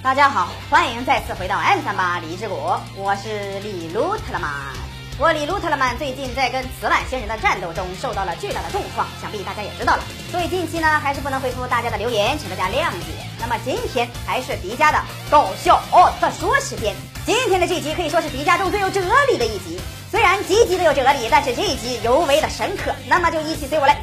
大家好，欢迎再次回到 M 三八李志国，我是李鲁特勒曼。我李鲁特勒曼最近在跟磁碗仙人的战斗中受到了巨大的重创，想必大家也知道了。所以近期呢，还是不能回复大家的留言，请大家谅解。那么今天还是迪迦的搞笑奥特说时间。今天的这集可以说是迪迦中最有哲理的一集，虽然集集都有哲理，但是这一集尤为的深刻。那么就一起随我来。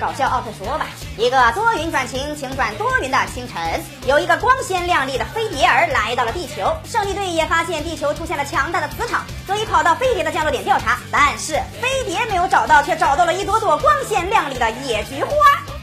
搞笑奥特说吧，一个多云转晴，晴转多云的清晨，有一个光鲜亮丽的飞碟儿来到了地球。胜利队也发现地球出现了强大的磁场，所以跑到飞碟的降落点调查。但是飞碟没有找到，却找到了一朵朵光鲜亮丽的野菊花。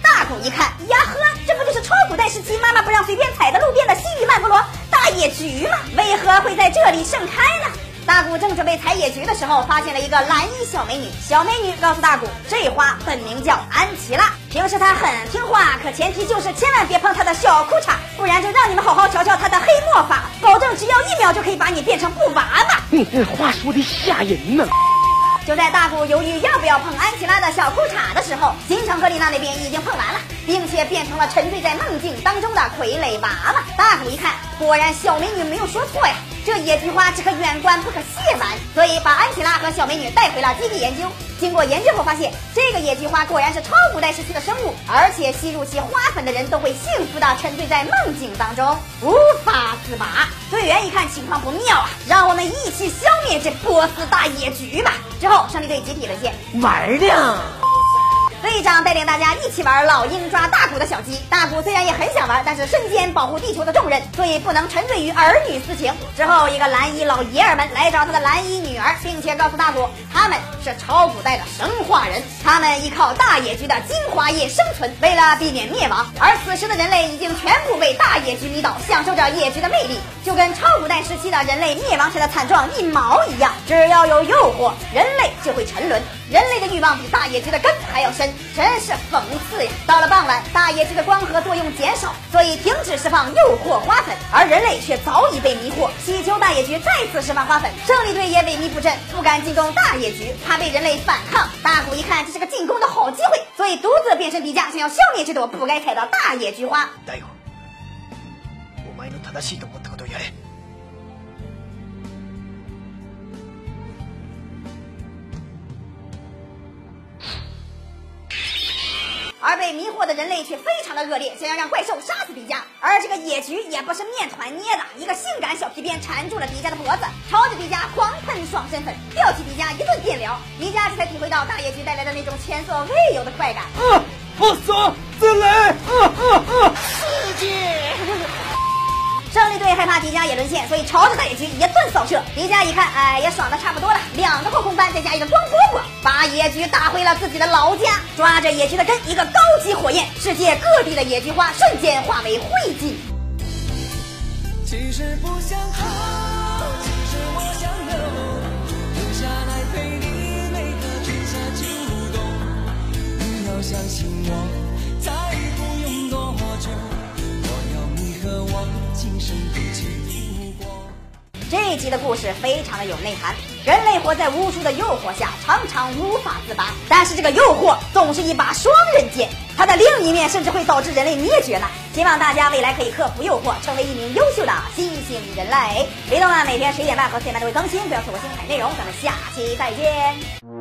大狗一看，呀呵，这不就是超古代时期妈妈不让随便踩的路边的西域曼陀罗大野菊吗？为何会在这里盛开呢？大古正准备采野菊的时候，发现了一个蓝衣小美女。小美女告诉大古，这花本名叫安琪拉，平时她很听话，可前提就是千万别碰她的小裤衩，不然就让你们好好瞧瞧她的黑魔法，保证只要一秒就可以把你变成布娃娃。你这话说的吓人呢。就在大古犹豫要不要碰安琪拉的小裤衩的时候，新城和丽娜那边已经碰完了，并且变成了沉醉在梦境当中的傀儡娃娃。大古一看，果然小美女没有说错呀。这野菊花只可远观不可亵玩，所以把安琪拉和小美女带回了基地研究。经过研究后发现，这个野菊花果然是超古代时期的生物，而且吸入其花粉的人都会幸福的沉醉在梦境当中，无法自拔。队员一看情况不妙啊，让我们一起消灭这波斯大野菊吧。之后胜利队集体沦陷，玩的。一起玩老鹰抓大古的小鸡。大古虽然也很想玩，但是身兼保护地球的重任，所以不能沉醉于儿女私情。之后，一个蓝衣老爷儿们来找他的蓝衣女儿，并且告诉大古，他们是超古代的神话人，他们依靠大野菊的精华液生存，为了避免灭亡。而此时的人类已经全部被大野菊迷倒，享受着野菊的魅力，就跟超古代时期的人类灭亡时的惨状一毛一样。只要有诱惑，人类就会沉沦。人类的欲望比大野菊的根还要深，真是讽刺呀！到了傍晚，大野菊的光合作用减少，所以停止释放诱惑花粉，而人类却早已被迷惑，祈求大野菊再次释放花粉。胜利队也萎靡不振，不敢进攻大野菊，怕被人类反抗。大古一看这是个进攻的好机会，所以独自变身迪迦，想要消灭这朵不该采的大野菊花。大悟，お前の正しいと思ったことをやれ。 而被迷惑的人类却非常的恶劣，想要让怪兽杀死迪迦。而这个野菊也不是面团捏的，一个性感小皮鞭缠住了迪迦的脖子，朝着迪迦狂喷爽身粉，吊起迪迦一顿电疗。迪迦这才体会到大野菊带来的那种前所未有的快感。啊，好爽！再来！啊啊啊！刺激！胜利队害怕迪迦也沦陷，所以朝着大野区一顿扫射。迪迦一看，哎，也爽的差不多了，两个后空翻再加一个光波波，把野区打回了自己的老家。抓着野区的根，一个高级火焰，世界各地的野菊花瞬间化为灰烬。其实不想逃，今生一起度过。这一集的故事非常的有内涵。人类活在无数的诱惑下，常常无法自拔。但是这个诱惑总是一把双刃剑，它的另一面甚至会导致人类灭绝呢。希望大家未来可以克服诱惑，成为一名优秀的新型人类。别动了，每天十一点半和四点半都会更新，不要错过精彩内容。咱们下期再见。